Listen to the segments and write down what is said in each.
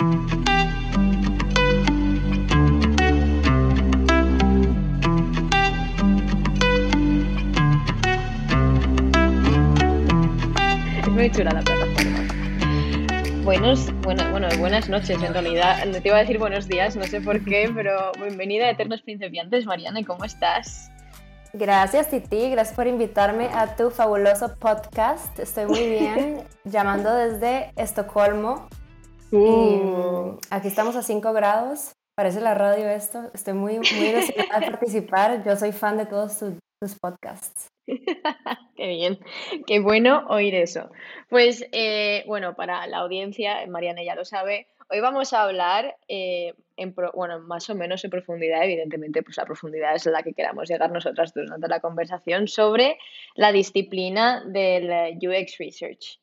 Es muy chula la plataforma. Buenos, bueno, bueno, buenas noches en realidad. Te iba a decir buenos días, no sé por qué, pero bienvenida a Eternos Principiantes, Mariana, ¿cómo estás? Gracias Titi, gracias por invitarme a tu fabuloso podcast. Estoy muy bien, llamando desde Estocolmo. Y Uh. aquí estamos a 5 grados. Parece la radio esto. Estoy muy, muy emocionada de participar. Yo soy fan de todos tus, tus podcasts. Qué bien, qué bueno oír eso. Pues eh, bueno, para la audiencia, Mariana ya lo sabe, hoy vamos a hablar, eh, en pro- bueno, más o menos en profundidad, evidentemente, pues la profundidad es la que queramos llegar nosotras durante la conversación, sobre la disciplina del eh, UX Research.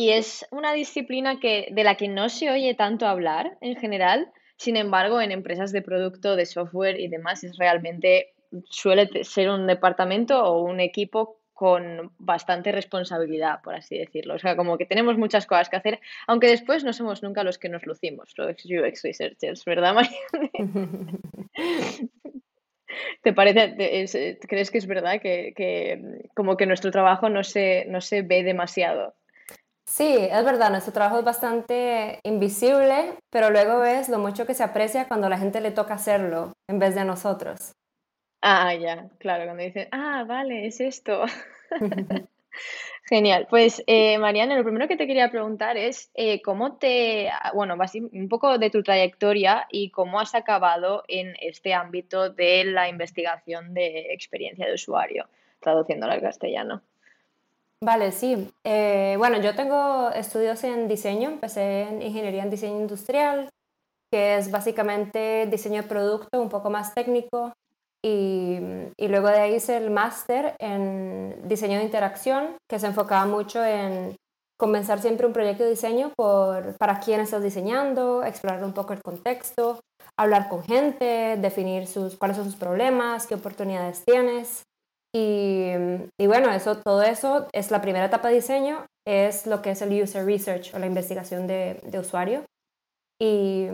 Y es una disciplina que, de la que no se oye tanto hablar en general, sin embargo, en empresas de producto, de software y demás, es realmente suele ser un departamento o un equipo con bastante responsabilidad, por así decirlo. O sea, como que tenemos muchas cosas que hacer, aunque después no somos nunca los que nos lucimos, los UX researchers, ¿verdad, María? ¿Te parece, te- es- eh, crees que es verdad que, que, como que nuestro trabajo no se, no se ve demasiado? Sí, es verdad, nuestro trabajo es bastante invisible, pero luego ves lo mucho que se aprecia cuando a la gente le toca hacerlo en vez de a nosotros. Ah, ya, claro, cuando dicen, ah, vale, es esto. Genial. Pues, eh, Mariana, lo primero que te quería preguntar es eh, cómo te, bueno, un poco de tu trayectoria y cómo has acabado en este ámbito de la investigación de experiencia de usuario, traduciéndolo al castellano. Vale, sí. Eh, bueno, yo tengo estudios en diseño, empecé en ingeniería en diseño industrial, que es básicamente diseño de producto un poco más técnico, y, y luego de ahí hice el máster en diseño de interacción, que se enfocaba mucho en comenzar siempre un proyecto de diseño por para quién estás diseñando, explorar un poco el contexto, hablar con gente, definir sus, cuáles son sus problemas, qué oportunidades tienes. Y, y bueno, eso, todo eso es la primera etapa de diseño, es lo que es el user research o la investigación de, de usuario. Y,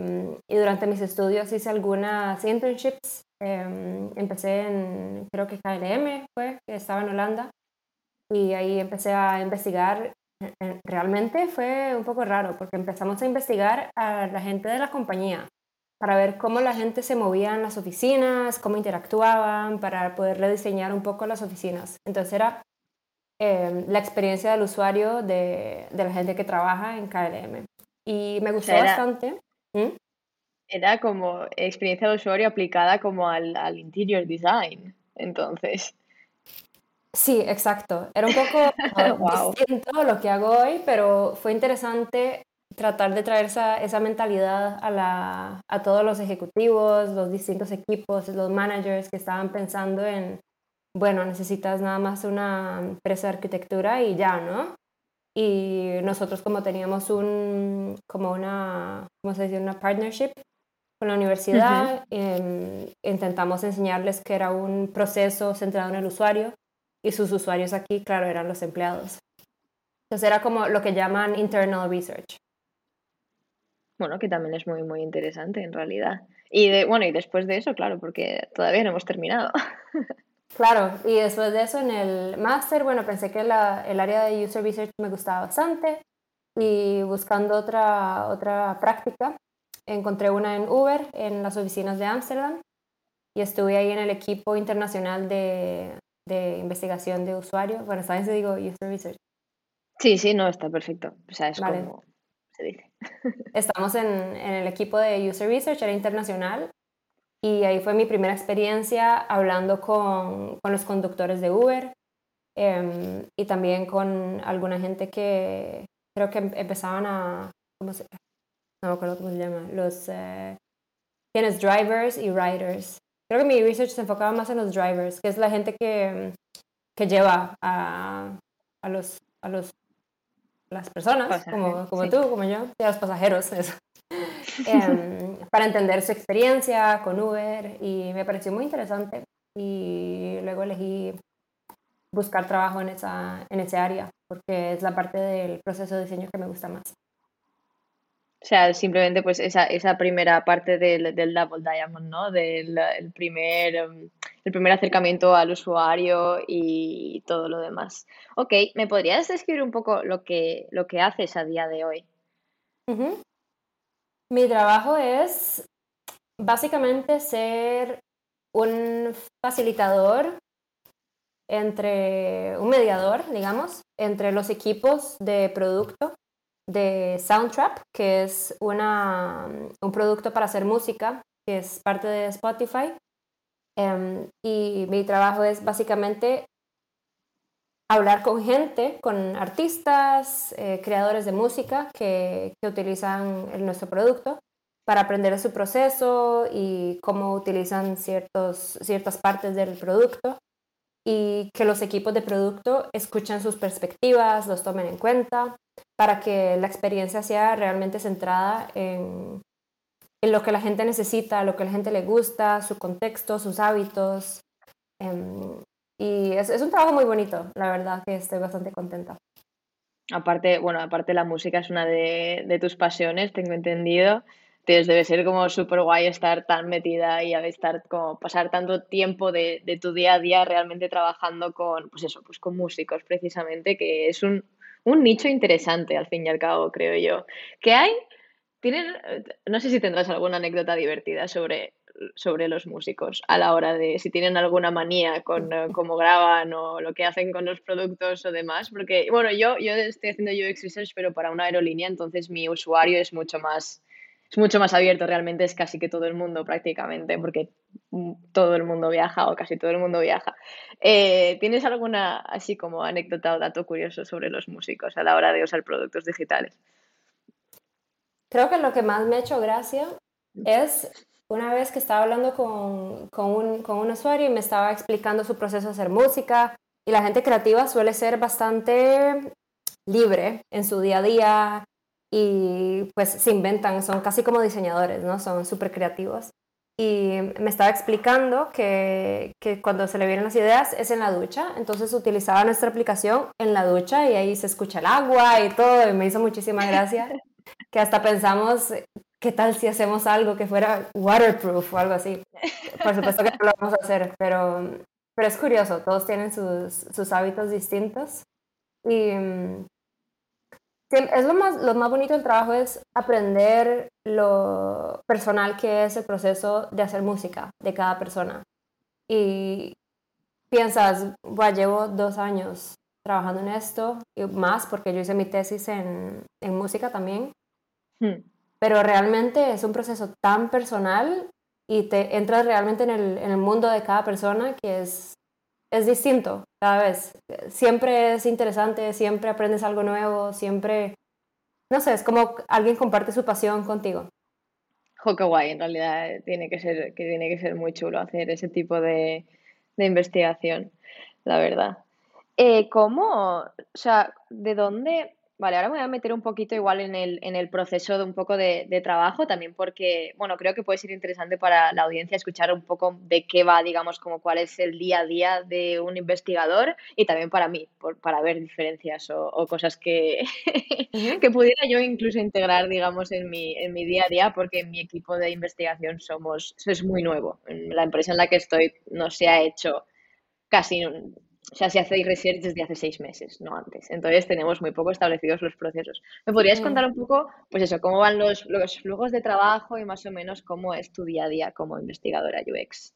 y durante mis estudios hice algunas internships. em, empecé en, creo que KLM fue, que estaba en Holanda. Y ahí empecé a investigar. Eh, eh, Realmente fue un poco raro porque empezamos a investigar a la gente de la compañía para ver cómo la gente se movía en las oficinas, cómo interactuaban, para poder rediseñar un poco las oficinas. Entonces era eh, la experiencia del usuario de, de la gente que trabaja en KLM. Y me gustó sea, era- bastante. ¿Mm? Era como experiencia de usuario aplicada como al, al interior design, entonces. Sí, exacto. Era un poco Wow. distinto lo que hago hoy, pero fue interesante tratar de traer esa, esa mentalidad a, la, a todos los ejecutivos, los distintos equipos, los managers que estaban pensando en, bueno, necesitas nada más una empresa de arquitectura y ya, ¿no? Y nosotros como teníamos un, como una, ¿cómo se dice? Una partnership con la universidad, em, intentamos enseñarles que era un proceso centrado en el usuario y sus usuarios aquí, claro, eran los empleados. Entonces era como lo que llaman internal research. Bueno, que también es muy, muy interesante en realidad. Y de, bueno, y después de eso, claro, porque todavía no hemos terminado. Claro, y después de eso en el máster, bueno, pensé que la- el área de user research me gustaba bastante y buscando otra, otra práctica, encontré una en Uber, en las oficinas de Ámsterdam, y estuve ahí en el equipo internacional de, de investigación de usuarios. Bueno, vez digo user research. Sí, sí, no, está perfecto. O sea, es Vale. como se dice. Estamos en, en el equipo de User Research, era internacional, y ahí fue mi primera experiencia hablando con, con los conductores de Uber em, y también con alguna gente que creo que em- empezaban a, ¿cómo se, no me acuerdo cómo se llama, los, eh, tienes drivers y riders. Creo que mi research se enfocaba más en los drivers, que es la gente que, que lleva a, a los, a los las personas, como, Pasajeros, como sí. tú, como yo, y a los pasajeros, eso. Em, para entender su experiencia con Uber y me pareció muy interesante y luego elegí buscar trabajo en esa en ese área porque es la parte del proceso de diseño que me gusta más. O sea, simplemente pues esa, esa primera parte del, del Double Diamond, ¿no? Del el primer, em, el primer acercamiento al usuario y todo lo demás. Ok, ¿me podrías describir un poco lo que, lo que haces a día de hoy? Mi trabajo es básicamente ser un facilitador entre un mediador, digamos, entre los equipos de producto de Soundtrap, que es una, un producto para hacer música, que es parte de Spotify. Em, y mi trabajo es básicamente hablar con gente, con artistas, eh, creadores de música que, que utilizan el, nuestro producto para aprender su proceso y cómo utilizan ciertos, ciertas partes del producto y que los equipos de producto escuchen sus perspectivas, los tomen en cuenta para que la experiencia sea realmente centrada en, en lo que la gente necesita, lo que la gente le gusta, su contexto, sus hábitos. Em, y es, un trabajo muy bonito, la verdad que estoy bastante contenta. Aparte, bueno, aparte la música es una de tus pasiones, tengo entendido debe ser como súper guay estar tan metida y estar como pasar tanto tiempo de, de, tu día a día realmente trabajando con, pues eso, pues con músicos precisamente, que es un, un nicho interesante al fin y al cabo, creo yo. ¿Qué hay? Tienen, no sé si tendrás alguna anécdota divertida sobre, sobre los músicos a la hora de si tienen alguna manía con uh, cómo graban o lo que hacen con los productos o demás, porque bueno, yo, yo estoy haciendo UX Research pero para una aerolínea, entonces mi usuario es mucho más es mucho más abierto, realmente es casi que todo el mundo prácticamente, porque todo el mundo viaja o casi todo el mundo viaja. Eh, ¿Tienes alguna así como anécdota o dato curioso sobre los músicos a la hora de usar productos digitales? Creo que lo que más me ha hecho gracia es una vez que estaba hablando con, con, un, con un usuario y me estaba explicando su proceso de hacer música y la gente creativa suele ser bastante libre en su día a día, y pues se inventan, son casi como diseñadores, ¿no? Son súper creativos. Y me estaba explicando que, que, cuando se le vienen las ideas es en la ducha, entonces utilizaba nuestra aplicación en la ducha y ahí se escucha el agua y todo, y me hizo muchísima gracia, que hasta pensamos, ¿qué tal si hacemos algo que fuera waterproof o algo así? Por supuesto que no lo vamos a hacer, pero, pero es curioso, todos tienen sus, sus hábitos distintos. Y, es lo más, lo más bonito del trabajo es aprender lo personal que es el proceso de hacer música de cada persona. Y piensas, bueno, llevo dos años trabajando en esto y más porque yo hice mi tesis en, en música también. Hmm. Pero realmente es un proceso tan personal y te entras realmente en el, en el mundo de cada persona que es es distinto cada vez. Siempre es interesante, siempre aprendes algo nuevo, siempre, no sé, es como alguien comparte su pasión contigo. Jo, qué guay, en realidad tiene que ser, que tiene que ser muy chulo hacer ese tipo de, de investigación, la verdad. Eh, ¿Cómo, o sea, de dónde, Vale, ahora me voy a meter un poquito igual en el, en el proceso de un poco de, de, trabajo, también porque, bueno, creo que puede ser interesante para la audiencia escuchar un poco de qué va, digamos, como cuál es el día a día de un investigador y también para mí, por, para ver diferencias o, o cosas que, que pudiera yo incluso integrar, digamos, en mi, en mi día a día, porque en mi equipo de investigación somos, es muy nuevo. La empresa en la que estoy no se ha hecho casi o sea, se hace research desde hace seis meses, no antes. Entonces tenemos muy poco establecidos los procesos. ¿Me podrías mm. contar un poco, pues eso, cómo van los, los flujos de trabajo y más o menos cómo es tu día a día como investigadora UX?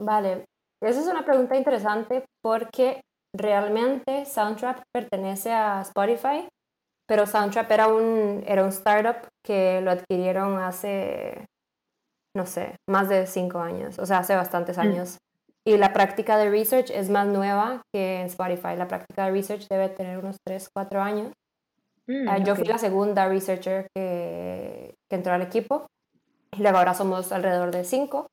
Vale, esa es una pregunta interesante porque realmente Soundtrap pertenece a Spotify, pero Soundtrap era un, era un startup que lo adquirieron hace, no sé, más de cinco años, o sea, hace bastantes mm. Y la práctica de research es más nueva que en Spotify. La práctica de research debe tener unos 3, 4 años. Mm, ah, yo fui la segunda researcher que, que, entró al equipo. Y luego ahora somos alrededor de 5.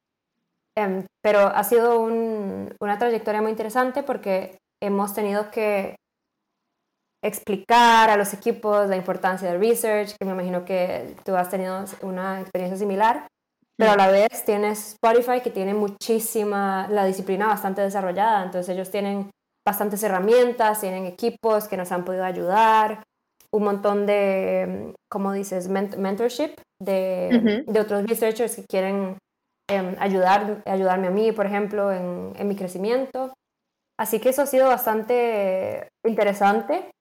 Em, pero ha sido un, una trayectoria muy interesante porque hemos tenido que explicar a los equipos la importancia del research, que me imagino que tú has tenido una experiencia similar pero a la vez tienes Spotify que tiene muchísima, la disciplina bastante desarrollada, entonces ellos tienen bastantes herramientas, tienen equipos que nos han podido ayudar un montón de, como dices, mentorship de, de, otros researchers que quieren em, ayudar, ayudarme a mí, por ejemplo, en, en mi crecimiento. Así que eso ha sido bastante interesante.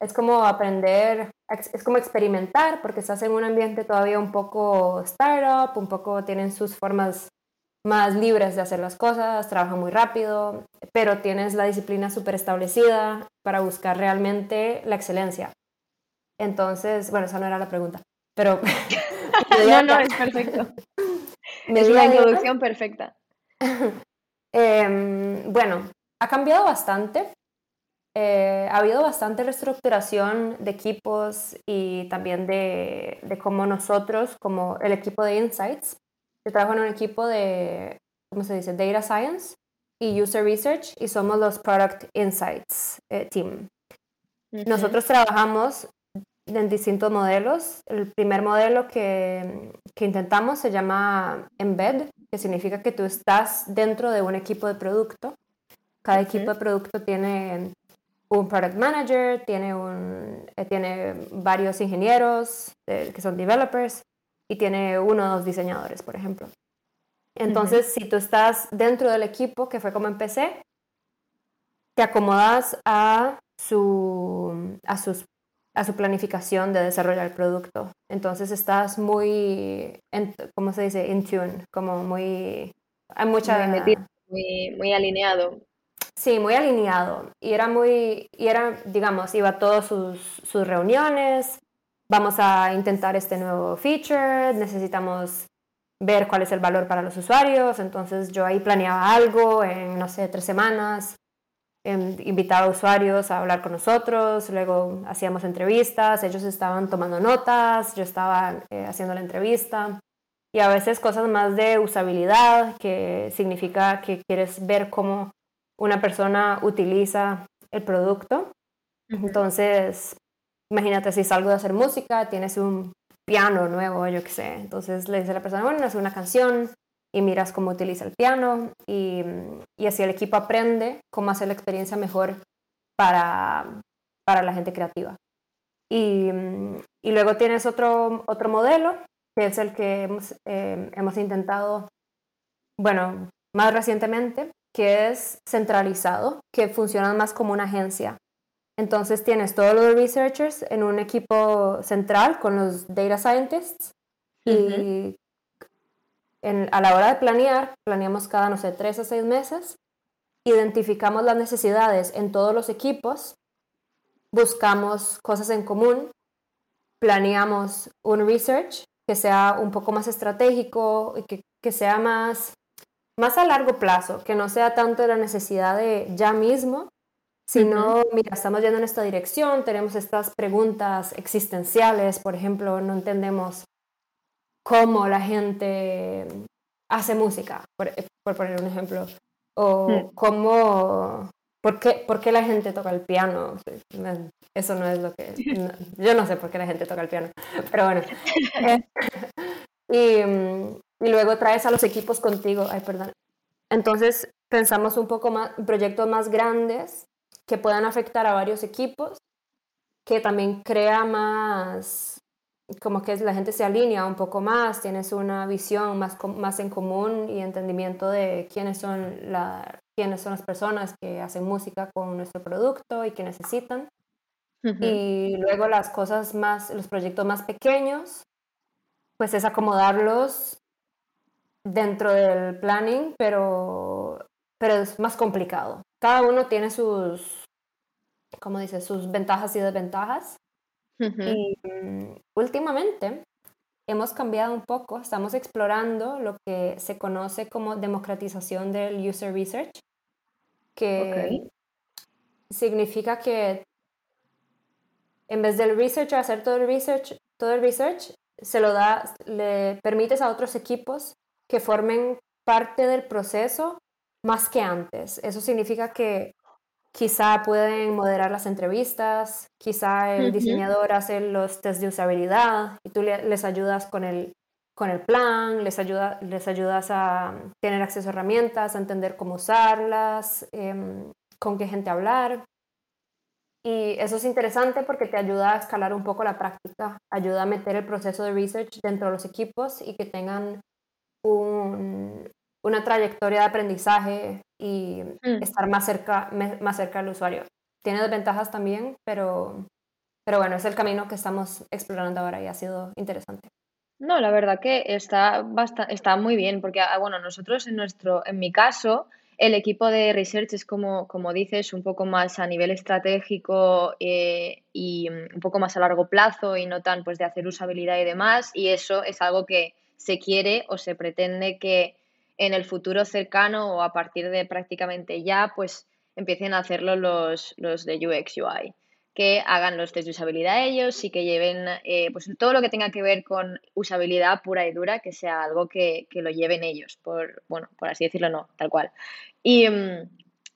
Es como aprender, es como experimentar, porque estás en un ambiente todavía un poco startup, un poco tienen sus formas más libres de hacer las cosas, trabajan muy rápido, pero tienes la disciplina súper establecida para buscar realmente la excelencia. Entonces, bueno, esa no era la pregunta, pero... no, no, es perfecto. es una introducción perfecta. Em, bueno, ha cambiado bastante. Eh, ha habido bastante reestructuración de equipos y también de, de cómo nosotros, como el equipo de Insights, yo trabajo en un equipo de, ¿cómo se dice? Data Science y User Research y somos los Product Insights eh, Team. Nosotros trabajamos en distintos modelos. El primer modelo que, que, intentamos se llama Embed, que significa que tú estás dentro de un equipo de producto. Cada equipo de producto tiene un product manager, tiene, un, eh, tiene varios ingenieros eh, que son developers y tiene uno o dos diseñadores, por ejemplo. Entonces, si tú estás dentro del equipo, que fue como empecé, te acomodas a su, a, sus, a su planificación de desarrollar el producto. Entonces estás muy, en, ¿cómo se dice? In tune, como muy... Hay mucha... Muy, muy, alineado. Sí, muy alineado. Y era muy, y era, digamos, iba a todas sus, sus reuniones, vamos a intentar este nuevo feature, necesitamos ver cuál es el valor para los usuarios, entonces yo ahí planeaba algo en, no sé, tres semanas, em, invitaba a usuarios a hablar con nosotros, luego hacíamos entrevistas, ellos estaban tomando notas, yo estaba eh, haciendo la entrevista. Y a veces cosas más de usabilidad, que significa que quieres ver cómo una persona utiliza el producto. Entonces, imagínate si salgo de hacer música, tienes un piano nuevo, yo qué sé. Entonces le dice a la persona, bueno, hace una canción y miras cómo utiliza el piano y, y, así el equipo aprende cómo hacer la experiencia mejor para, para la gente creativa. Y, y, luego tienes otro, otro modelo, que es el que hemos, eh, hemos intentado, bueno, más recientemente, que es centralizado, que funciona más como una agencia. Entonces tienes todos los researchers en un equipo central con los data scientists y a la hora de planear, planeamos cada, no sé, tres a seis meses, identificamos las necesidades en todos los equipos, buscamos cosas en común, planeamos un research que sea un poco más estratégico y que, que sea más, más a largo plazo, que no sea tanto la necesidad de ya mismo, si no, mira, estamos yendo en esta dirección, tenemos estas preguntas existenciales, por ejemplo, no entendemos cómo la gente hace música, por, poner un ejemplo, o mm. cómo, por qué, por qué la gente toca el piano. Eso no es lo que... yo no sé por qué la gente toca el piano, pero bueno. y, y luego traes a los equipos contigo, ay, perdón. Entonces pensamos un poco más, proyectos más grandes que puedan afectar a varios equipos, que también crea más, como que la gente se alinea un poco más, tienes una visión más, más en común y entendimiento de quiénes son, la, quiénes son las personas que hacen música con nuestro producto y que necesitan. Y luego las cosas más, los proyectos más pequeños, pues es acomodarlos dentro del planning, pero, pero es más complicado. Cada uno tiene sus, como dice, sus ventajas y desventajas. Y mm, últimamente hemos cambiado un poco, estamos explorando lo que se conoce como democratización del user research, que significa que en vez del researcher hacer todo el research, todo el research se lo da, le permites a otros equipos que formen parte del proceso más que antes. Eso significa que Quizá pueden moderar las entrevistas, quizá el diseñador hace los test de usabilidad y tú les ayudas con el, con el plan, les, ayuda, les ayudas a tener acceso a herramientas, a entender cómo usarlas, em, con qué gente hablar. Y eso es interesante porque te ayuda a escalar un poco la práctica, ayuda a meter el proceso de research dentro de los equipos y que tengan una trayectoria de aprendizaje y mm. estar más cerca, más cerca del usuario. Tiene desventajas también, pero, pero bueno, es el camino que estamos explorando ahora y ha sido interesante. No, la verdad que está, está muy bien, porque ah, bueno, nosotros en nuestro, en mi caso, el equipo de research es como, como dices, un poco más a nivel estratégico eh, y un poco más a largo plazo y no tan pues de hacer usabilidad y demás. Y eso es algo que se quiere o se pretende que en el futuro cercano o a partir de prácticamente ya, pues empiecen a hacerlo los, los de UX UI que hagan los test de usabilidad ellos y que lleven eh, pues todo lo que tenga que ver con usabilidad pura y dura, que sea algo que, lo lleven ellos, por, bueno, por así decirlo, no, tal cual. Y, mm,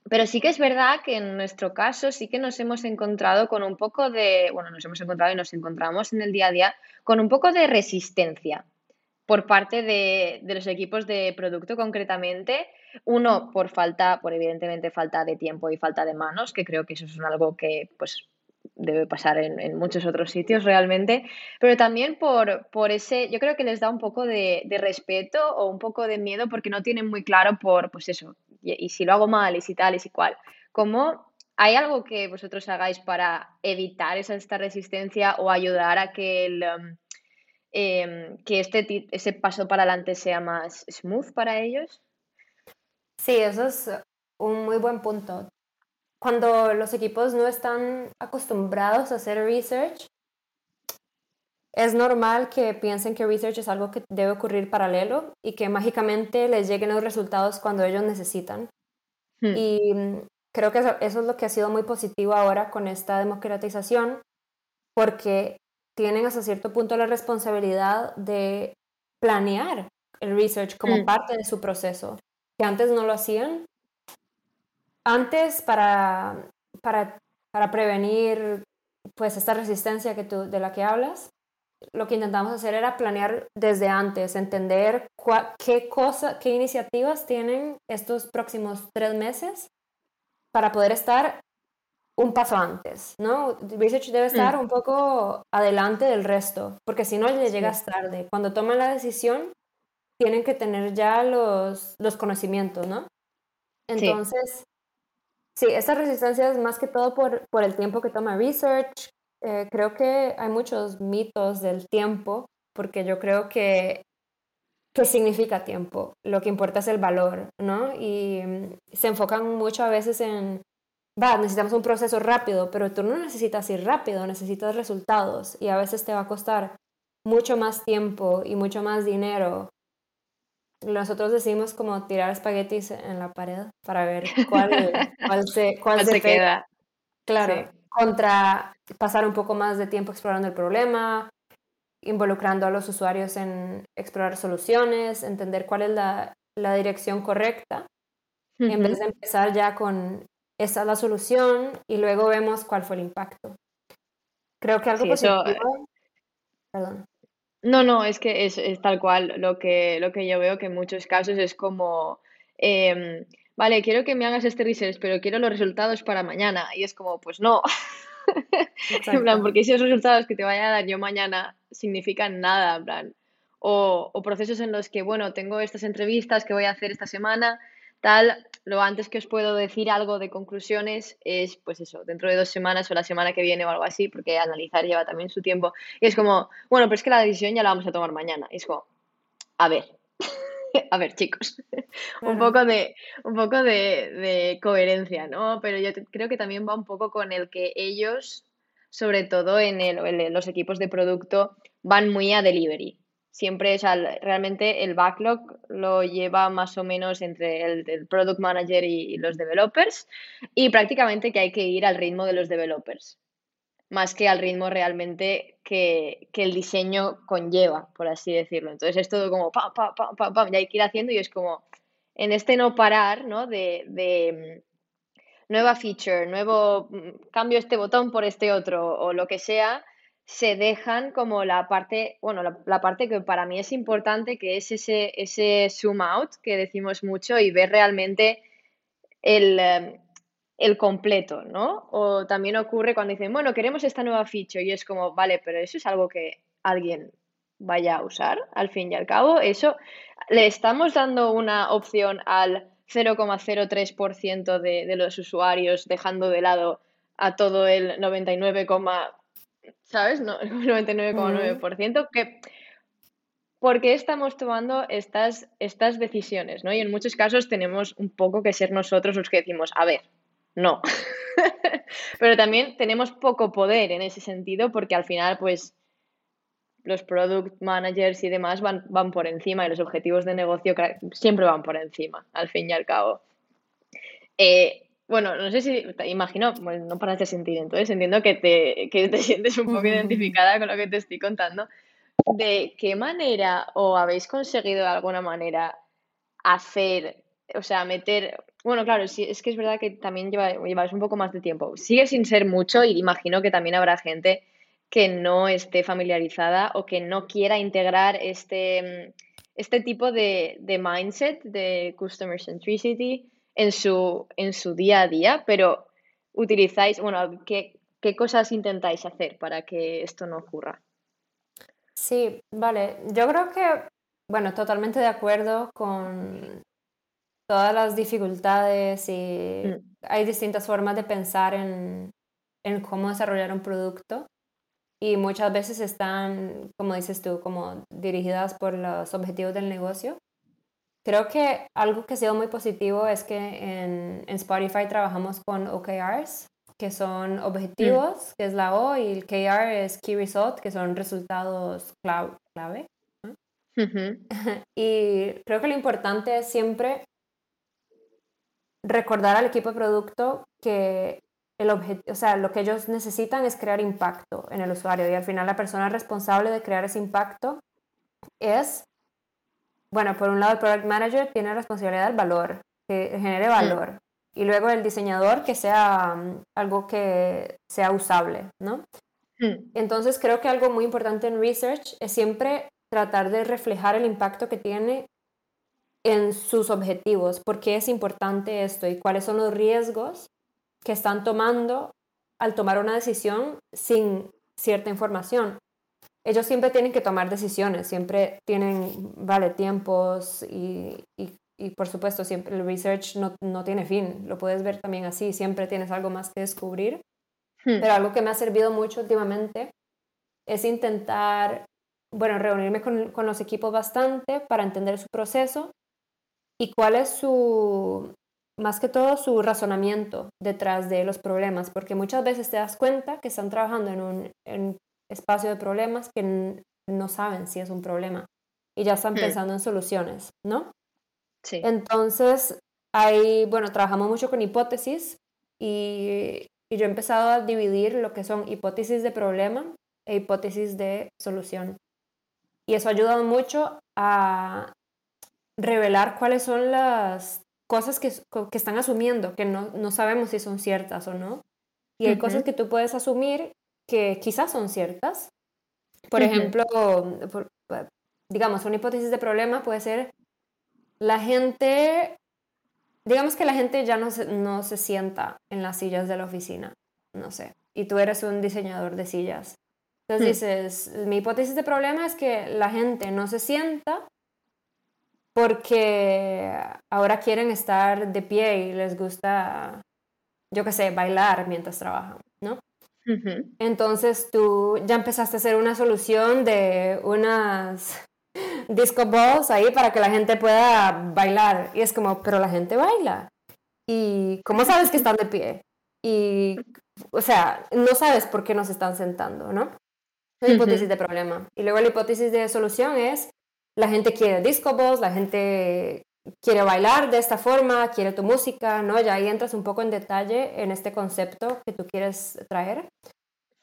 pero sí que es verdad que en nuestro caso sí que nos hemos encontrado con un poco de, bueno, nos hemos encontrado y nos encontramos en el día a día con un poco de resistencia por parte de, de los equipos de producto concretamente. Uno, por falta, por evidentemente falta de tiempo y falta de manos, que creo que eso es algo que pues debe pasar en, muchos otros sitios realmente, pero también por, por ese, yo creo que les da un poco de, respeto o un poco de miedo porque no tienen muy claro por, pues eso, y, si lo hago mal y si tal y si cual. ¿Cómo hay algo que vosotros hagáis para evitar esa, esta resistencia o ayudar a que el... Um, em, que este, ese paso para adelante sea más smooth para ellos? Sí, eso es un muy buen punto cuando los equipos no están acostumbrados a hacer research, es normal que piensen que research es algo que debe ocurrir paralelo y que mágicamente les lleguen los resultados cuando ellos necesitan. Hmm. Y mm, creo que eso, es lo que ha sido muy positivo ahora con esta democratización, porque tienen hasta cierto punto la responsabilidad de planear el research como hmm. parte de su proceso, que antes no lo hacían antes para, para, para prevenir pues esta resistencia que tú, de la que hablas, lo que intentamos hacer era planear desde antes, entender qué, cosa, qué iniciativas tienen estos próximos tres meses para poder estar un paso antes, ¿no? Research debe estar mm. un poco adelante del resto, porque si no le llegas tarde. Cuando toman la decisión, tienen que tener ya los, los conocimientos, ¿no? Entonces, Sí, esta resistencia es más que todo por, por el tiempo que toma research. Eh, creo que hay muchos mitos del tiempo, porque yo creo que qué significa tiempo. Lo que importa es el valor, ¿no? Y mm, se enfocan mucho a veces en, va, necesitamos un proceso rápido, pero tú no necesitas ir rápido, necesitas resultados y a veces te va a costar mucho más tiempo y mucho más dinero. Nosotros decimos como tirar espaguetis en la pared para ver cuál, cuál se, cuál se, queda. Claro, contra pasar un poco más de tiempo explorando el problema, involucrando a los usuarios en explorar soluciones, entender cuál es la, la dirección correcta, en vez de empezar ya con esa es la solución y luego vemos cuál fue el impacto. Creo que algo positivo... Perdón. No, no, es que es, tal cual lo que, lo que yo veo que en muchos casos es como, em, vale, quiero que me hagas este research, pero quiero los resultados para mañana. Y es como, pues no. en plan, porque esos resultados que te vaya a dar yo mañana significan nada, en plan. O, o procesos en los que, bueno, tengo estas entrevistas que voy a hacer esta semana, tal, lo antes que os puedo decir algo de conclusiones es, pues eso, dentro de dos semanas o la semana que viene o algo así, porque analizar lleva también su tiempo. Y es como, bueno, pero es que la decisión ya la vamos a tomar mañana. es como, a ver, a ver, chicos, un poco, de, un poco de, coherencia, ¿no? Pero yo creo que también va un poco con el que ellos, sobre todo en, el, en los equipos de producto, van muy a delivery siempre, o sea, realmente el backlog lo lleva más o menos entre el, product manager y, los developers y prácticamente que hay que ir al ritmo de los developers, más que al ritmo realmente que, el diseño conlleva, por así decirlo. Entonces es todo como pam, pam, pam, pam, pam, y hay que ir haciendo y es como en este no parar, ¿no? De, de mm, nueva feature, nuevo, mm, cambio este botón por este otro o lo que sea, se dejan como la parte, bueno, la, parte que para mí es importante, que es ese, ese zoom out que decimos mucho y ver realmente el, em, el completo, ¿no? O también ocurre cuando dicen, bueno, queremos esta nueva feature y es como, vale, pero eso es algo que alguien vaya a usar, al fin y al cabo, eso le estamos dando una opción al 0,03% de, de los usuarios, dejando de lado a todo el 99, ¿sabes? No, el 99,9%, que ¿por qué estamos tomando estas, estas decisiones? ¿no? Y en muchos casos tenemos un poco que ser nosotros los que decimos, a ver, no. Pero también tenemos poco poder en ese sentido porque al final, pues, los product managers y demás van, van por encima y los objetivos de negocio siempre van por encima, al fin y al cabo. Eh, bueno, no sé si te imagino, bueno, no para de sentir, entonces entiendo que te, que te sientes un poco identificada con lo que te estoy contando. ¿De qué manera o habéis conseguido de alguna manera hacer, o sea, meter, bueno, claro, sí, es que es verdad que también lleva, lleváis un poco más de tiempo. Sigue sin ser mucho y imagino que también habrá gente que no esté familiarizada o que no quiera integrar este, este tipo de, de mindset de customer centricity en su, en su día a día, pero utilizáis, bueno, ¿qué, ¿qué cosas intentáis hacer para que esto no ocurra? Sí, vale. Yo creo que, bueno, totalmente de acuerdo con todas las dificultades y mm. hay distintas formas de pensar en, en cómo desarrollar un producto y muchas veces están, como dices tú, como dirigidas por los objetivos del negocio. Creo que algo que ha sido muy positivo es que en, en Spotify trabajamos con OKRs, que son objetivos, que es la O, y el KR es Key Result, que son resultados clave. y creo que lo importante es siempre recordar al equipo de producto que el o sea, lo que ellos necesitan es crear impacto en el usuario y al final la persona responsable de crear ese impacto es, bueno, por un lado el product manager tiene la responsabilidad del valor, que genere valor. Y luego el diseñador que sea mm, algo que sea usable, ¿no? Entonces creo que algo muy importante en research es siempre tratar de reflejar el impacto que tiene en sus objetivos, por qué es importante esto y cuáles son los riesgos que están tomando al tomar una decisión sin cierta información. Ellos siempre tienen que tomar decisiones, siempre tienen, vale, tiempos y, y, por supuesto siempre el research no, no, tiene fin, lo puedes ver también así, siempre tienes algo más que descubrir. Hmm. Pero algo que me ha servido mucho últimamente es intentar, bueno, reunirme con, con los equipos bastante para entender su proceso y cuál es su, más que todo su razonamiento detrás de los problemas, porque muchas veces te das cuenta que están trabajando en un, espacio de problemas que no saben si es un problema y ya están hmm. pensando en soluciones, ¿no? Sí. Entonces, ahí, bueno, trabajamos mucho con hipótesis y, y yo he empezado a dividir lo que son hipótesis de problema e hipótesis de solución. Y eso ha ayudado mucho a revelar cuáles son las cosas que, que están asumiendo, que no, no, sabemos si son ciertas o no. Y hay cosas que tú puedes asumir que quizás son ciertas. Por ejemplo, digamos, una hipótesis de problema puede ser la gente, digamos que la gente ya no se, no se sienta en las sillas de la oficina, no sé, y tú eres un diseñador de sillas. Entonces dices, mi hipótesis de problema es que la gente no se sienta porque ahora quieren estar de pie y les gusta, yo qué sé, bailar mientras trabajan, ¿no? Entonces tú ya empezaste a hacer una solución de unas disco balls ahí para que la gente pueda bailar. Y es como, pero la gente baila. ¿Y cómo sabes que están de pie? Y, o sea, no sabes por qué nos están sentando, ¿no? Es la hipótesis de problema. Y luego la hipótesis de solución es, la gente quiere disco balls, la gente quiere bailar de esta forma, quiere tu música, ¿no? Ya ahí entras un poco en detalle en este concepto que tú quieres traer.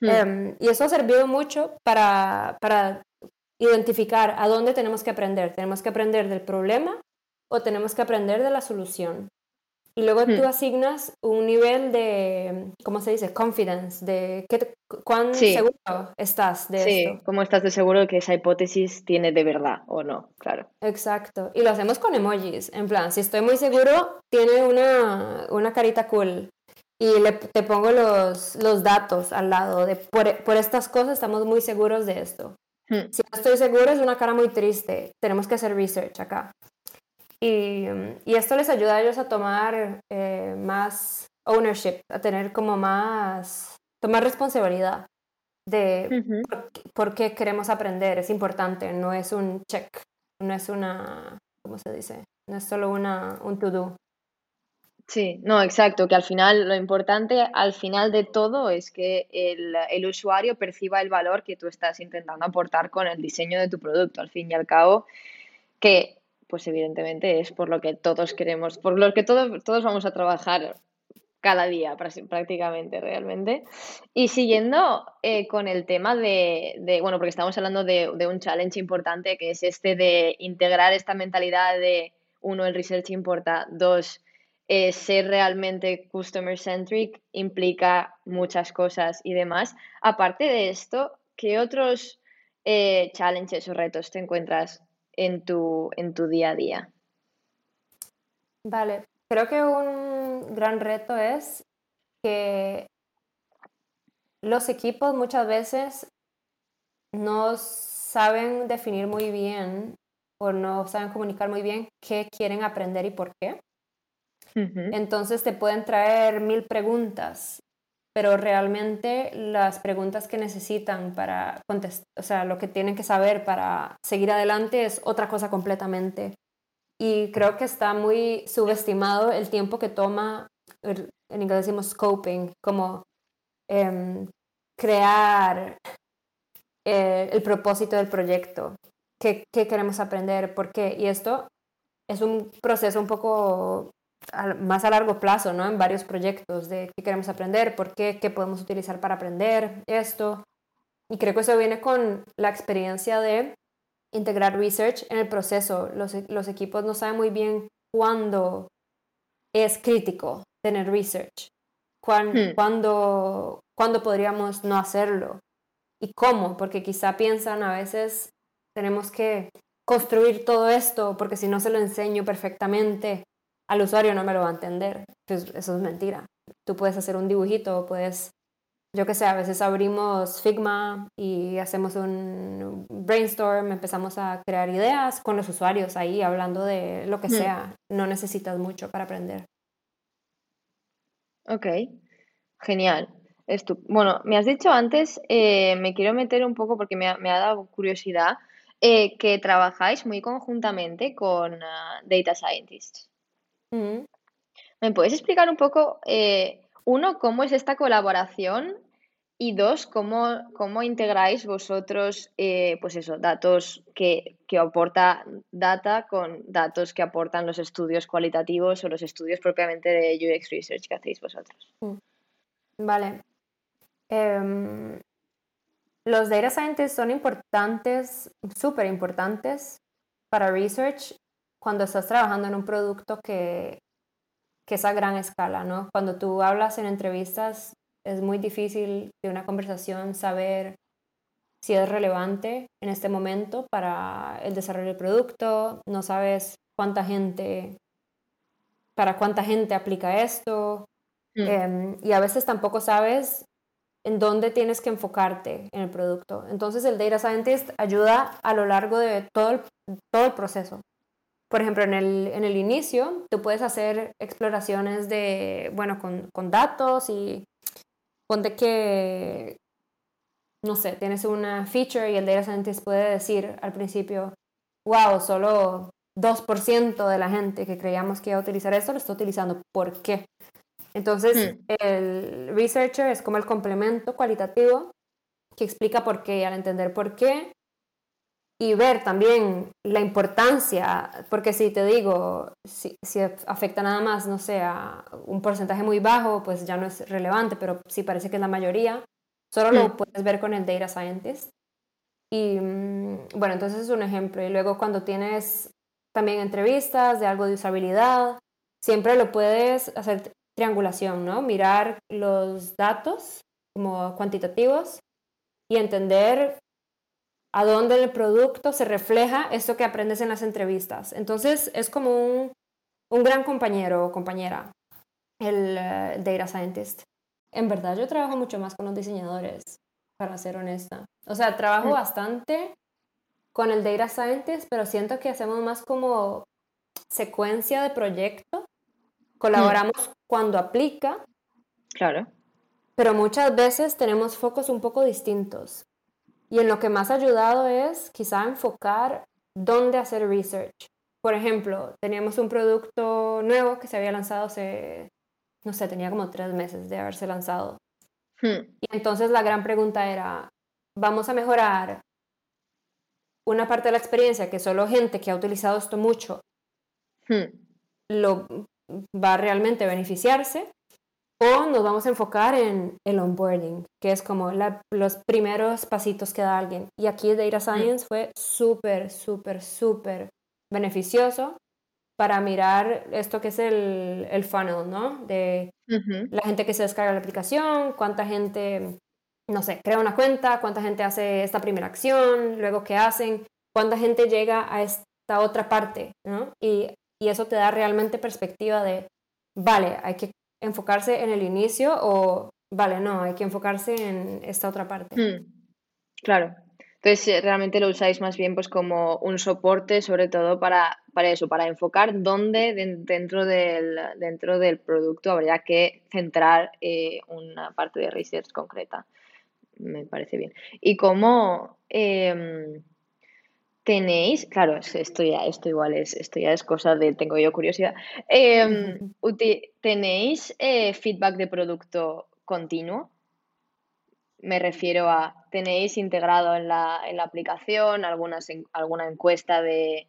Em, y eso ha servido mucho para, para identificar a dónde tenemos que aprender. ¿Tenemos que aprender del problema o tenemos que aprender de la solución? Y luego tú hmm. asignas un nivel de, ¿cómo se dice? Confidence, de qué, cuán seguro estás de sí, esto. cómo estás de seguro que esa hipótesis tiene de verdad o no, claro. Exacto. Y lo hacemos con emojis, en plan, si estoy muy seguro, tiene una, una carita cool. y le, te pongo los, los datos al lado de por, por estas cosas estamos muy seguros de esto. Hmm. Si no estoy seguro es una cara muy triste, tenemos que hacer research acá. Y, y esto les ayuda a ellos a tomar eh, más ownership, a tener como más, tomar responsabilidad de por, qué queremos aprender. Es importante, no es un check, no es una, ¿cómo se dice? No es solo una, un to-do. Sí, no, exacto, que al final lo importante al final de todo es que el, el, usuario perciba el valor que tú estás intentando aportar con el diseño de tu producto, al fin y al cabo, que pues evidentemente es por lo que todos queremos, por lo que todos, todos vamos a trabajar cada día prácticamente realmente. Y siguiendo eh, con el tema de, bueno, porque estamos hablando de, un challenge importante que es este de integrar esta mentalidad de, uno, el research importa, dos, eh, ser realmente customer centric implica muchas cosas y demás. Aparte de esto, ¿qué otros eh, challenges o retos te encuentras en tu, en tu día a día? Vale, creo que un gran reto es que los equipos muchas veces no saben definir muy bien o no saben comunicar muy bien qué quieren aprender y por qué. Entonces te pueden traer mil preguntas, pero realmente las preguntas que necesitan para contestar, o sea, lo que tienen que saber para seguir adelante es otra cosa completamente. Y creo que está muy subestimado el tiempo que toma, en inglés decimos scoping, como em, crear eh, el propósito del proyecto, qué, qué queremos aprender, por qué. Y esto es un proceso un poco más a largo plazo, ¿no? En varios proyectos de qué queremos aprender, por qué, qué podemos utilizar para aprender esto. Y creo que eso viene con la experiencia de integrar research en el proceso. Los, los equipos no saben muy bien cuándo es crítico tener research, hmm. cuándo, cuándo podríamos no hacerlo y cómo, porque quizá piensan a veces tenemos que construir todo esto porque si no se lo enseño perfectamente al usuario no me lo va a entender. Pues eso es mentira. Tú puedes hacer un dibujito, puedes yo que sé, a veces abrimos Figma y hacemos un brainstorm, empezamos a crear ideas con los usuarios ahí, hablando de lo que sea. No necesitas mucho para aprender. Ok, genial. Bueno, me has dicho antes, eh, me quiero meter un poco porque me ha, dado curiosidad, eh, que trabajáis muy conjuntamente con ah, Data Scientists. ¿Me puedes explicar un poco eh, uno, ¿cómo es esta colaboración? Y dos, ¿cómo, cómo integráis vosotros, eh, pues eso, datos que, que aporta Data con datos que aportan los estudios cualitativos o los estudios propiamente de UX Research que hacéis vosotros? Mm. Vale. Em, los data scientists son importantes, súper importantes para research cuando estás trabajando en un producto que que es a gran escala, ¿no? Cuando tú hablas en entrevistas es muy difícil de una conversación saber si es relevante en este momento para el desarrollo del producto, no sabes cuánta gente, para cuánta gente aplica esto, mm. em, y a veces tampoco sabes en dónde tienes que enfocarte en el producto. Entonces el Data Scientist ayuda a lo largo de todo todo el proceso por ejemplo, en el, en el inicio, tú puedes hacer exploraciones de, bueno, con, con datos y ponte que, no sé, tienes una feature y el data scientist puede decir al principio, wow, solo 2% de la gente que creíamos que iba a utilizar esto lo está utilizando. ¿Por qué? Entonces, hmm. el researcher es como el complemento cualitativo que explica por qué y al entender por qué, y ver también la importancia, porque si te digo, si, afecta nada más, no sé, a un porcentaje muy bajo, pues ya no es relevante, pero si parece que es la mayoría, solo lo mm. puedes ver con el data scientist. Y mm, bueno, entonces es un ejemplo. Y luego cuando tienes también entrevistas de algo de usabilidad, siempre lo puedes hacer triangulación, ¿no? Mirar los datos como cuantitativos y entender a dónde el producto se refleja esto que aprendes en las entrevistas. Entonces es como un, gran compañero o compañera el eh, data scientist. En verdad yo trabajo mucho más con los diseñadores, para ser honesta. O sea, trabajo Mm. bastante con el data scientist, pero siento que hacemos más como secuencia de proyecto. Colaboramos cuando aplica, Claro. pero muchas veces tenemos focos un poco distintos. Y en lo que más ha ayudado es quizá enfocar dónde hacer research. Por ejemplo, teníamos un producto nuevo que se había lanzado hace, no sé, tenía como tres meses de haberse lanzado. Hmm. Y entonces la gran pregunta era, ¿vamos a mejorar una parte de la experiencia que solo gente que ha utilizado esto mucho Hmm. lo va a realmente beneficiarse? ¿O nos vamos a enfocar en el onboarding, que es como la- los primeros pasitos que da alguien? Y aquí Data Science fue súper, súper, súper beneficioso para mirar esto que es el, el funnel, ¿no? De la gente que se descarga la aplicación, cuánta gente, no sé, crea una cuenta, cuánta gente hace esta primera acción, luego qué hacen, cuánta gente llega a esta otra parte, ¿no? Y, y eso te da realmente perspectiva de, vale, hay que enfocarse en el inicio o, vale, no, hay que enfocarse en esta otra parte. Hmm. Claro. Entonces, eh, realmente lo usáis más bien pues como un soporte, sobre todo para, para eso, para enfocar dónde den- dentro del, dentro del producto habría que centrar eh, una parte de research concreta. Me parece bien. ¿Y cómo em, tenéis, claro, es- esto ya, esto igual es, esto ya es cosa de, tengo yo curiosidad, em, ¿tenéis eh, feedback de producto continuo? Me refiero a, ¿tenéis integrado en la, en la aplicación algunas, alguna encuesta de,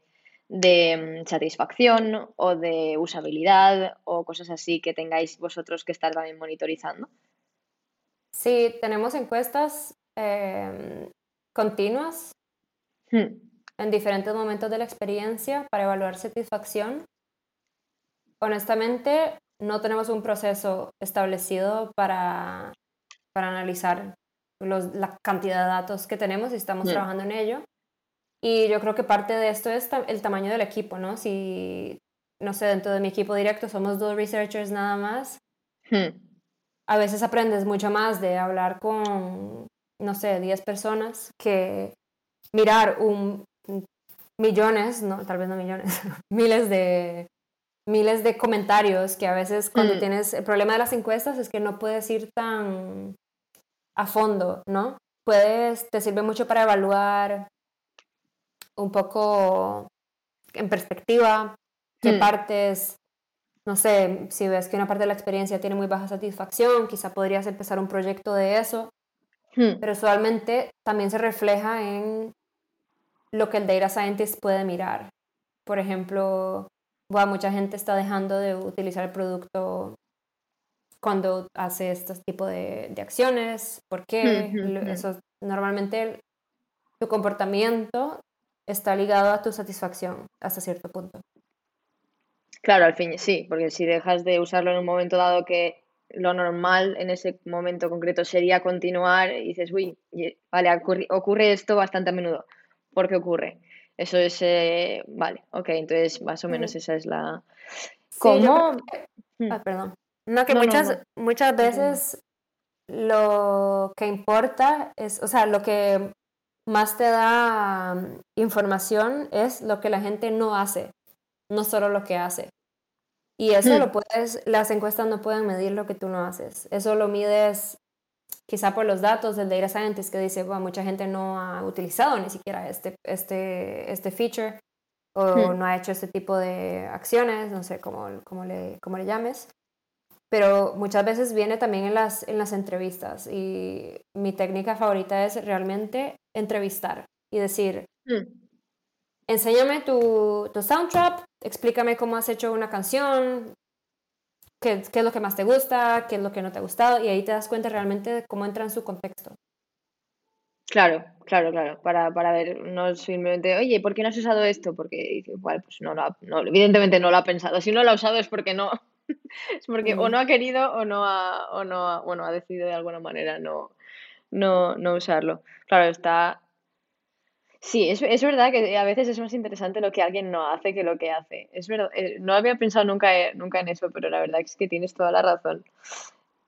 de mm, satisfacción o de usabilidad o cosas así que tengáis vosotros que estar también monitorizando? Sí, tenemos encuestas em, continuas Hmm, en diferentes momentos de la experiencia para evaluar satisfacción. Honestamente, no tenemos un proceso establecido para, para analizar los- la cantidad de datos que tenemos y estamos Hmm. trabajando en ello. Y yo creo que parte de esto es el tamaño del equipo, ¿no? Si, no sé, dentro de mi equipo directo somos dos researchers nada más, hmm, a veces aprendes mucho más de hablar con, no sé, 10 personas que mirar un millones, no, tal vez no millones, miles de miles de comentarios que a veces cuando Mm. tienes el problema de las encuestas es que no puedes ir tan a fondo, ¿no? Puedes, te sirve mucho para evaluar un poco en perspectiva qué Hmm. partes, no sé, si ves que una parte de la experiencia tiene muy baja satisfacción, quizá podrías empezar un proyecto de eso, hmm, pero usualmente también se refleja en lo que el data scientist puede mirar. Por ejemplo, bueno, mucha gente está dejando de utilizar el producto cuando hace este tipo de, de acciones. ¿Por qué? Eso, normalmente tu comportamiento está ligado a tu satisfacción hasta cierto punto. Claro, al fin, sí, porque si dejas de usarlo en un momento dado que lo normal en ese momento concreto sería continuar y dices, uy, vale, ocurre esto bastante a menudo. ¿Por qué ocurre? Eso es, eh, vale, ok, entonces más o menos Mm. esa es la... ¿Cómo? Hmm, ah, perdón. No, que No, muchas, no. muchas veces lo que importa es, o sea, lo que más te da mm, información es lo que la gente no hace, no solo lo que hace. Y eso Hmm, lo puedes, las encuestas no pueden medir lo que tú no haces. Eso lo mides quizá por los datos del data scientist que dice, bueno, mucha gente no ha utilizado ni siquiera este, este, este feature o hmm, no ha hecho este tipo de acciones, no sé cómo, cómo, le, cómo le llames. Pero muchas veces viene también en las, en las entrevistas y mi técnica favorita es realmente entrevistar y decir, hmm. enséñame tu, tu soundtrack, explícame cómo has hecho una canción, qué, qué es lo que más te gusta, qué es lo que no te ha gustado y ahí te das cuenta realmente de cómo entra en su contexto. Claro, claro, claro, para, para ver, no simplemente, oye, ¿por qué no has usado esto? Porque bueno, pues no, lo ha- no, evidentemente no lo ha pensado. Si no lo ha usado es porque no, es porque o Mm, no ha querido o no ha, o no ha, bueno, ha decidido de alguna manera no, no, no usarlo. Claro, está, Sí, es, es verdad que a veces es más interesante lo que alguien no hace que lo que hace. Es verdad, eh, no había pensado nunca, eh, nunca en eso, pero la verdad es que tienes toda la razón.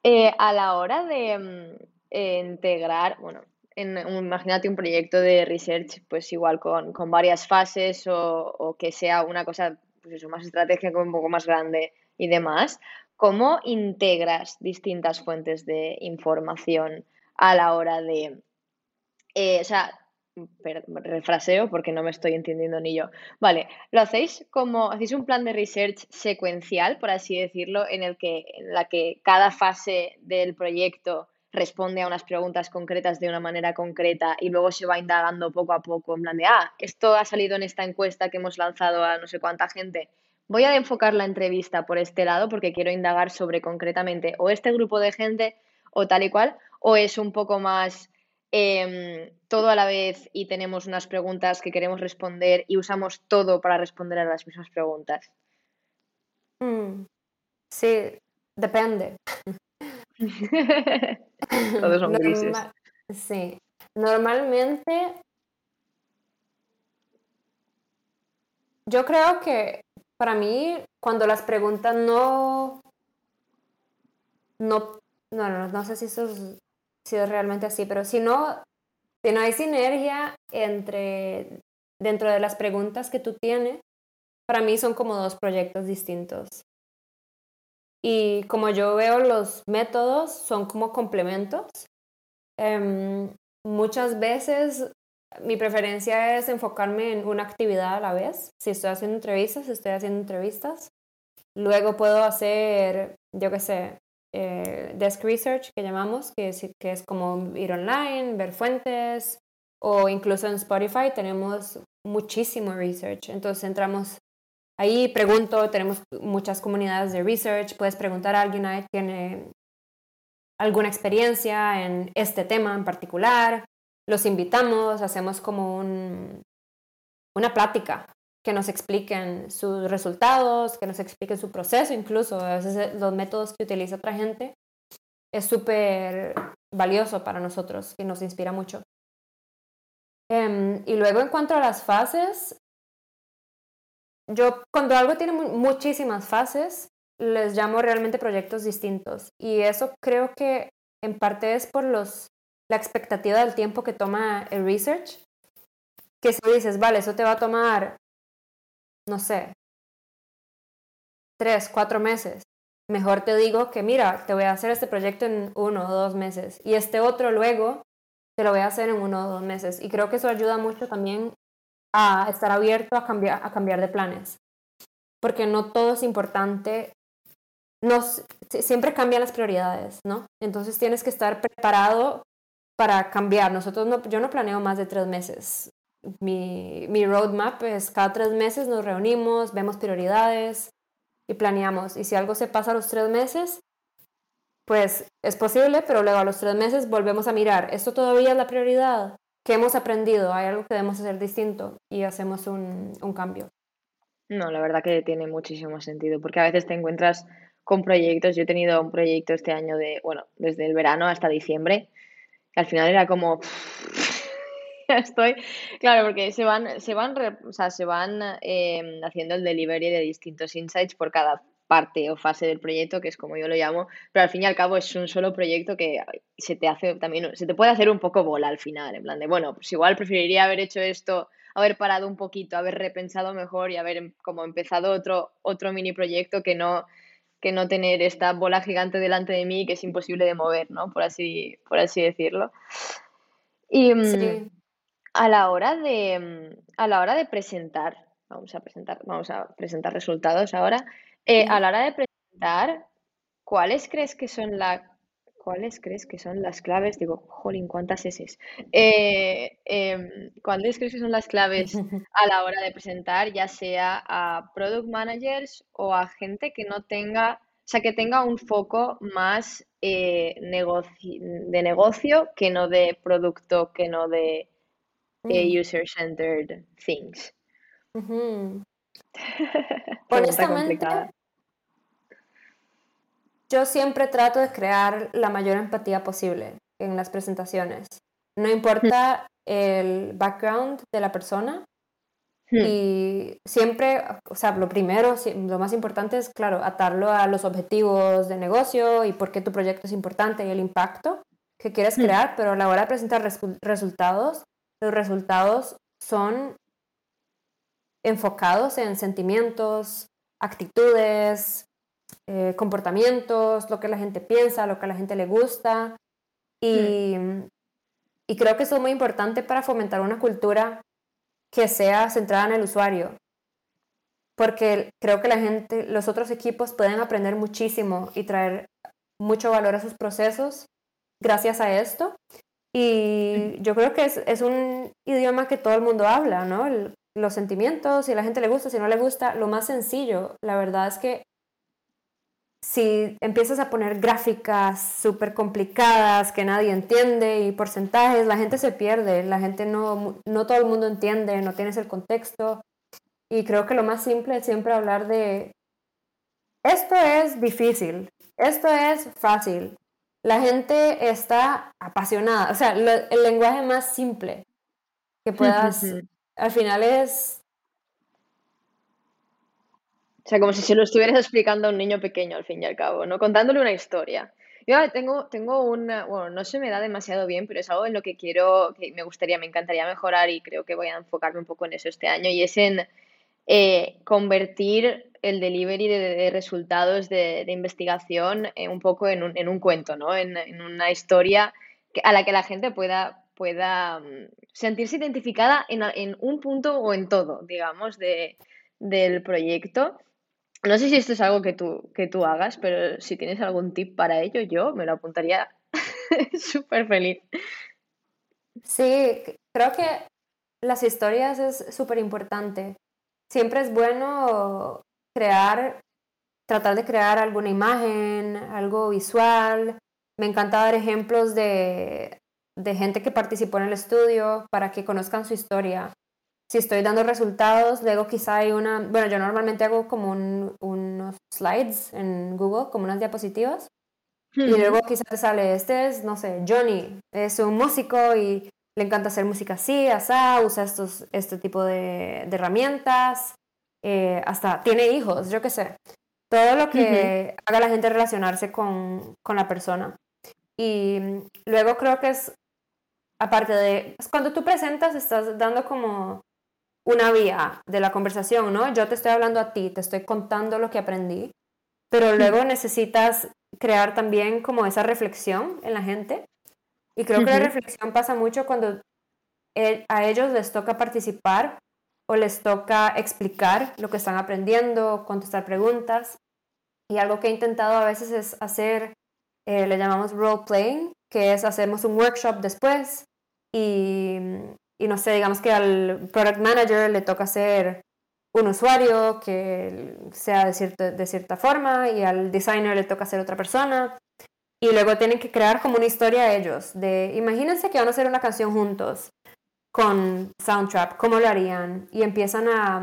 Eh, a la hora de mm, integrar, bueno, en, imagínate un proyecto de research, pues igual con, con varias fases o, o que sea una cosa, pues eso, más estratégica, un poco más grande y demás. ¿Cómo integras distintas fuentes de información a la hora de, o sea, refraseo porque no me estoy entendiendo ni yo. Vale, lo hacéis como, hacéis un plan de research secuencial, por así decirlo, en el que, la que cada fase del proyecto responde a unas preguntas concretas de una manera concreta y luego se va indagando poco a poco, en plan de, ah, esto ha salido en esta encuesta que hemos lanzado a no sé cuánta gente. Voy a enfocar la entrevista por este lado porque quiero indagar sobre concretamente o este grupo de gente o tal y cual, o es un poco más em, todo a la vez y tenemos unas preguntas que queremos responder y usamos todo para responder a las mismas preguntas. Mm, sí, depende. Todos son grises. Sí, normalmente yo creo que para mí cuando las preguntas no, no, no, no, no sé si eso es, si es realmente así, pero si no, si no hay sinergia entre dentro de las preguntas que tú tienes, para mí son como dos proyectos distintos. Y como yo veo los métodos, son como complementos. Em, muchas veces mi preferencia es enfocarme en una actividad a la vez. Si estoy haciendo entrevistas, estoy haciendo entrevistas. Luego puedo hacer, yo qué sé, eh, desk research que llamamos, que es, que es como ir online, ver fuentes, o incluso en Spotify tenemos muchísimo research. Entonces entramos Ahí pregunto, tenemos muchas comunidades de research, puedes preguntar a alguien que tiene alguna experiencia en este tema en particular, los invitamos, hacemos como un, una plática que nos expliquen sus resultados, que nos expliquen su proceso, incluso a veces eh, los métodos que utiliza otra gente es súper valioso para nosotros y nos inspira mucho. Um, y luego en cuanto a las fases, yo cuando algo tiene muchísimas fases, les llamo realmente proyectos distintos. Y eso creo que en parte es por los, la expectativa del tiempo que toma el research. Que si dices, vale, eso te va a tomar, no sé, tres, cuatro meses. Mejor te digo que, mira, te voy a hacer este proyecto en uno o dos meses. Y este otro luego te lo voy a hacer en uno o dos meses. Y creo que eso ayuda mucho también a estar abierto a cambiar, a cambiar de planes. Porque no todo es importante. Nos, siempre cambian las prioridades, ¿no? Entonces tienes que estar preparado para cambiar. Nosotros no, yo no planeo más de tres meses. Mi, mi roadmap es cada tres meses nos reunimos, vemos prioridades y planeamos. Y si algo se pasa a los tres meses, pues es posible, pero luego a los tres meses volvemos a mirar, ¿esto todavía es la prioridad? ¿Qué hemos aprendido? ¿Hay algo que debemos hacer distinto? Y hacemos un, un cambio. No, la verdad que tiene muchísimo sentido, porque a veces te encuentras con proyectos. Yo he tenido un proyecto este año de, bueno, desde el verano hasta diciembre, al final era como, estoy, claro, porque se van, se van, o sea, se van eh, haciendo el delivery de distintos insights por cada parte o fase del proyecto, que es como yo lo llamo, pero al fin y al cabo es un solo proyecto que se te hace también, se te puede hacer un poco bola al final, en plan de, bueno, pues igual preferiría haber hecho esto, haber parado un poquito, haber repensado mejor y haber como empezado otro, otro mini proyecto que no, que no tener esta bola gigante delante de mí que es imposible de mover, ¿no? Por así, por así decirlo. Mm, Sí. A la hora de, mm, a la hora de presentar, vamos a presentar, vamos a presentar resultados ahora. Eh, a la hora de presentar, ¿cuáles crees que son la, cuáles crees que son las claves? Digo, jolín, cuántas eses. Eh, em, ¿cuáles crees que son las claves a la hora de presentar, ya sea a product managers o a gente que no tenga, o sea, que tenga un foco más eh, de negocio que no de producto, que no de eh, user-centered things? ujú. Pregunta Honestamente, yo siempre trato de crear la mayor empatía posible en las presentaciones. No importa el background de la persona hmm. y siempre, o sea, lo primero, lo más importante es, claro, atarlo a los objetivos de negocio y por qué tu proyecto es importante y el impacto que quieres hmm. crear, pero a la hora de presentar resultados, los resultados son enfocados en sentimientos, actitudes, eh, comportamientos, lo que la gente piensa, lo que a la gente le gusta. Y, mm. y creo que eso es muy importante para fomentar una cultura que sea centrada en el usuario. Porque creo que la gente, los otros equipos pueden aprender muchísimo y traer mucho valor a sus procesos gracias a esto. Y yo creo que es, es un idioma que todo el mundo habla, ¿no? los sentimientos, si a la gente le gusta, si no le gusta, lo más sencillo, la verdad es que si empiezas a poner gráficas súper complicadas que nadie entiende y porcentajes, la gente se pierde, la gente no, no todo el mundo entiende, no tienes el contexto. Y creo que lo más simple es siempre hablar de, esto es difícil, esto es fácil. La gente está apasionada, o sea, el lenguaje más simple que puedas, al final es o sea, como si se lo estuvieras explicando a un niño pequeño, al fin y al cabo, ¿no? Contándole una historia. Yo tengo, tengo una, bueno, no se me da demasiado bien, pero es algo en lo que quiero, que me gustaría, me encantaría mejorar y creo que voy a enfocarme un poco en eso este año y es en eh, convertir el delivery de, resultados de, investigación un poco en un, en un cuento, ¿no? En, en una historia a la que la gente pueda, pueda mm, sentirse identificada en, en un punto o en todo, digamos, de, del proyecto. No sé si esto es algo que tú, que tú hagas, pero si tienes algún tip para ello, yo me lo apuntaría súper feliz. Sí, creo que las historias es súper importante. Siempre es bueno crear, tratar de crear alguna imagen, algo visual. Me encanta dar ejemplos de, de gente que participó en el estudio para que conozcan su historia. Si estoy dando resultados, luego quizá hay una, bueno, yo normalmente hago como unos slides en Google, como unas diapositivas, y luego quizás te sale, este es, no sé, Johnny, es un músico y le encanta hacer música así, asá, usa estos, este tipo de, herramientas, eh, hasta tiene hijos, yo qué sé. Todo lo que haga la gente relacionarse con, con la persona. Y luego creo que es, aparte de, cuando tú presentas, estás dando como una vía de la conversación, ¿no? Yo te estoy hablando a ti, te estoy contando lo que aprendí, pero luego necesitas crear también como esa reflexión en la gente. Y creo que la reflexión pasa mucho cuando e, a ellos les toca participar o les toca explicar lo que están aprendiendo, contestar preguntas. Y algo que he intentado a veces es hacer, eh, le llamamos role playing, que es hacemos un workshop después y y no sé, digamos que al product manager le toca ser un usuario que sea de cierta, de cierta forma y al designer le toca ser otra persona. Y luego tienen que crear como una historia ellos, de imagínense que van a hacer una canción juntos con Soundtrap, ¿cómo lo harían? Y empiezan a,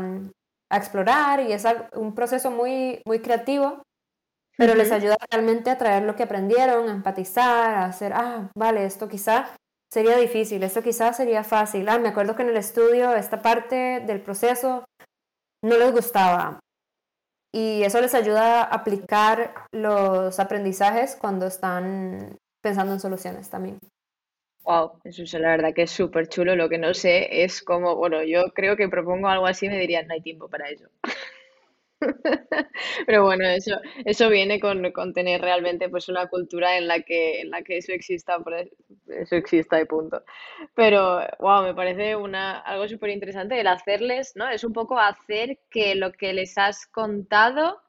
a explorar y es un proceso muy, muy creativo, pero les ayuda realmente a traer lo que aprendieron, a empatizar, a hacer, ah, vale, esto quizá sería difícil, esto quizás sería fácil. Ah, me acuerdo que en el estudio esta parte del proceso no les gustaba. Y eso les ayuda a aplicar los aprendizajes cuando están pensando en soluciones también. Wow, eso es la verdad que es súper chulo. Lo que no sé es cómo, bueno, yo creo que propongo algo así me dirían, no hay tiempo para eso. Pero bueno, eso, eso viene con, con, tener realmente pues una cultura en la que, en la que eso exista, eso exista y punto. Pero wow, me parece una, algo súper interesante el hacerles, ¿no? Es un poco hacer que lo que les has contado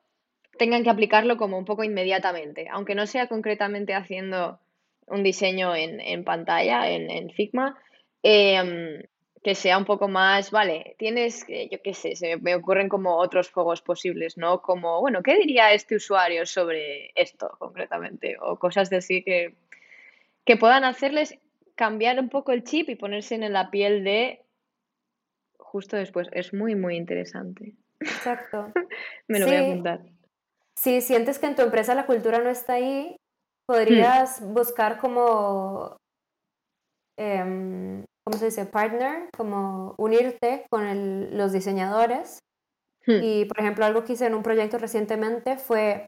tengan que aplicarlo como un poco inmediatamente, aunque no sea concretamente haciendo un diseño en, en pantalla, en, en Figma. Eh, que sea un poco más, vale, tienes, yo qué sé, se me ocurren como otros juegos posibles, ¿no? Como, bueno, ¿qué diría este usuario sobre esto concretamente? O cosas de así que, que puedan hacerles cambiar un poco el chip y ponerse en la piel de justo después. Es muy, muy interesante. Exacto. me lo voy a apuntar. Si sientes que en tu empresa la cultura no está ahí, podrías hmm. buscar como Em, ¿cómo se dice? Partner, como unirte con los diseñadores. Hmm. Y, por ejemplo, algo que hice en un proyecto recientemente fue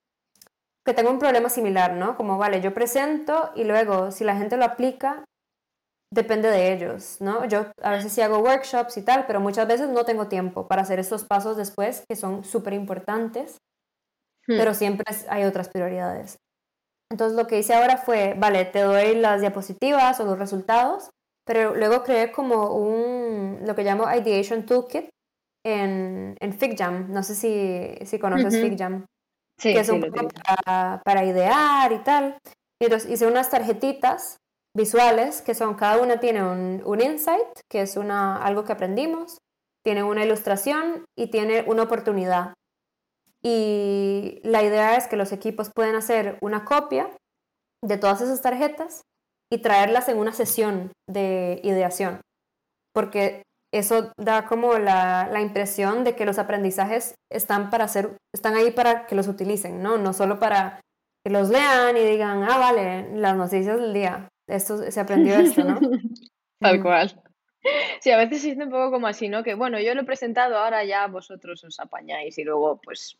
que tengo un problema similar, ¿no? Como, vale, yo presento y luego, si la gente lo aplica, depende de ellos, ¿no? Yo a veces sí hago workshops y tal, pero muchas veces no tengo tiempo para hacer estos pasos después, que son súper importantes, hmm. pero siempre hay otras prioridades. Entonces lo que hice ahora fue, vale, te doy las diapositivas o los resultados, pero luego creé como un, lo que llamo Ideation Toolkit en, en FigJam. No sé si, si conoces FigJam. Sí, que es un poco para, para, idear y tal. Y entonces hice unas tarjetitas visuales que son, cada una tiene un, un insight, que es una, algo que aprendimos, tiene una ilustración y tiene una oportunidad. Y la idea es que los equipos pueden hacer una copia de todas esas tarjetas y traerlas en una sesión de ideación, porque eso da como la, la, impresión de que los aprendizajes están, para hacer, están ahí para que los utilicen, ¿no? No solo para que los lean y digan, ah, vale, las noticias del día, esto se aprendió esto, ¿no? Tal cual. Sí, a veces siente un poco como así, ¿no? Que bueno, yo lo he presentado, ahora ya vosotros os apañáis y luego pues,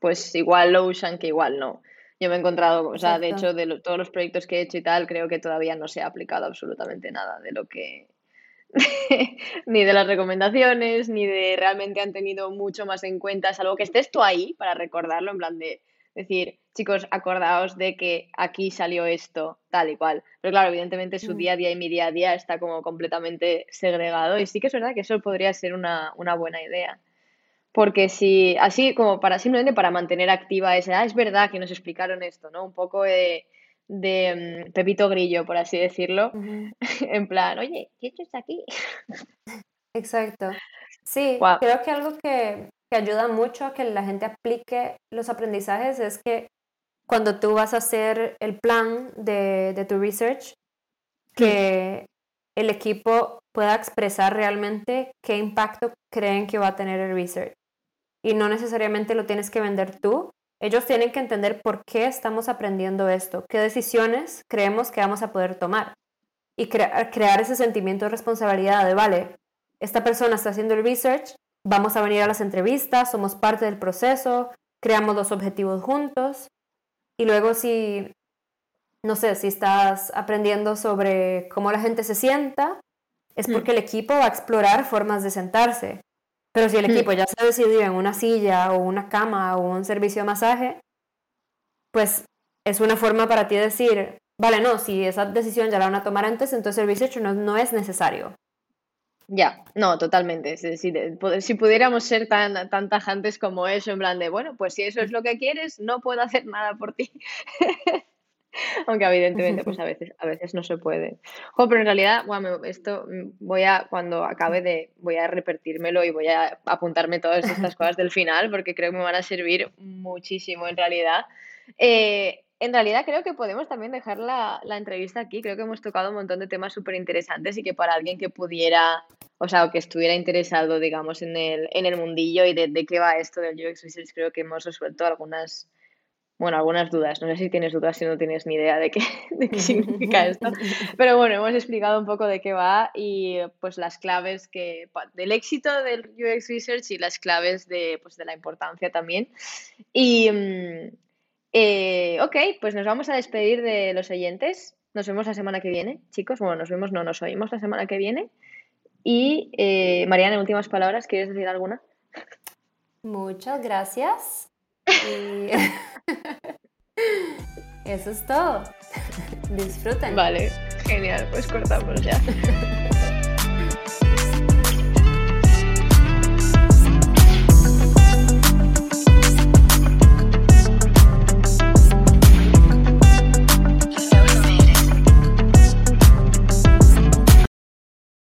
pues igual lo usan que igual no. Yo me he encontrado, o sea, de hecho, de todos los proyectos que he hecho y tal, creo que todavía no se ha aplicado absolutamente nada de lo que, ni de las recomendaciones, ni de realmente han tenido mucho más en cuenta, salvo que estés tú ahí para recordarlo, en plan de decir, chicos, acordaos de que aquí salió esto, tal y cual. Pero claro, evidentemente su mm. día a día y mi día a día está como completamente segregado y sí que es verdad que eso podría ser una, una buena idea. Porque si, así como para simplemente para mantener activa esa, ah, es verdad que nos explicaron esto, ¿no? Un poco de, de mm, Pepito Grillo, por así decirlo. en plan, oye, ¿qué hecho está aquí? Exacto. Sí, creo que algo que, que ayuda mucho a que la gente aplique los aprendizajes es que cuando tú vas a hacer el plan de, de tu research, que el equipo pueda expresar realmente qué impacto creen que va a tener el research. Y no necesariamente lo tienes que vender tú. Ellos tienen que entender por qué estamos aprendiendo esto, qué decisiones creemos que vamos a poder tomar. Y crear ese sentimiento de responsabilidad de, vale, esta persona está haciendo el research, vamos a venir a las entrevistas, somos parte del proceso, creamos los objetivos juntos. Y luego si, no sé, si estás aprendiendo sobre cómo la gente se sienta, es mm. porque el equipo va a explorar formas de sentarse. Pero si el mm. equipo ya se ha decidido en una silla o una cama o un servicio de masaje, pues es una forma para ti decir, vale, no, si esa decisión ya la van a tomar antes, entonces el research no, no es necesario. Ya, no, totalmente. Si, si, pudiéramos ser tan, tan tajantes como eso, en plan de, bueno, pues si eso es lo que quieres, no puedo hacer nada por ti. Aunque evidentemente, pues a veces, a veces no se puede. pero en realidad, bueno, esto mm, voy a, cuando acabe de, voy a repetírmelo y voy a apuntarme todas estas cosas del final, porque creo que me van a servir muchísimo en realidad. Eh, en realidad creo que podemos también dejar la, entrevista aquí. Creo que hemos tocado un montón de temas súper interesantes y que para alguien que pudiera, o sea, o que estuviera interesado, digamos, en el, en el mundillo y de, qué va esto del UX Research, creo que hemos resuelto algunas, bueno, algunas dudas. No sé si tienes dudas, si no tienes ni idea de qué, de qué significa esto. Pero bueno, hemos explicado un poco de qué va y pues las claves que, del éxito del UX Research y las claves de, pues, de la importancia también. Y... Mm, eh, ok, pues nos vamos a despedir de los oyentes. Nos vemos la semana que viene, chicos. Bueno, nos vemos, no, nos oímos la semana que viene. Y eh, Mariana, en últimas palabras, ¿quieres decir alguna? Muchas gracias. Eso es todo. Disfruten. Vale, genial, pues cortamos ya.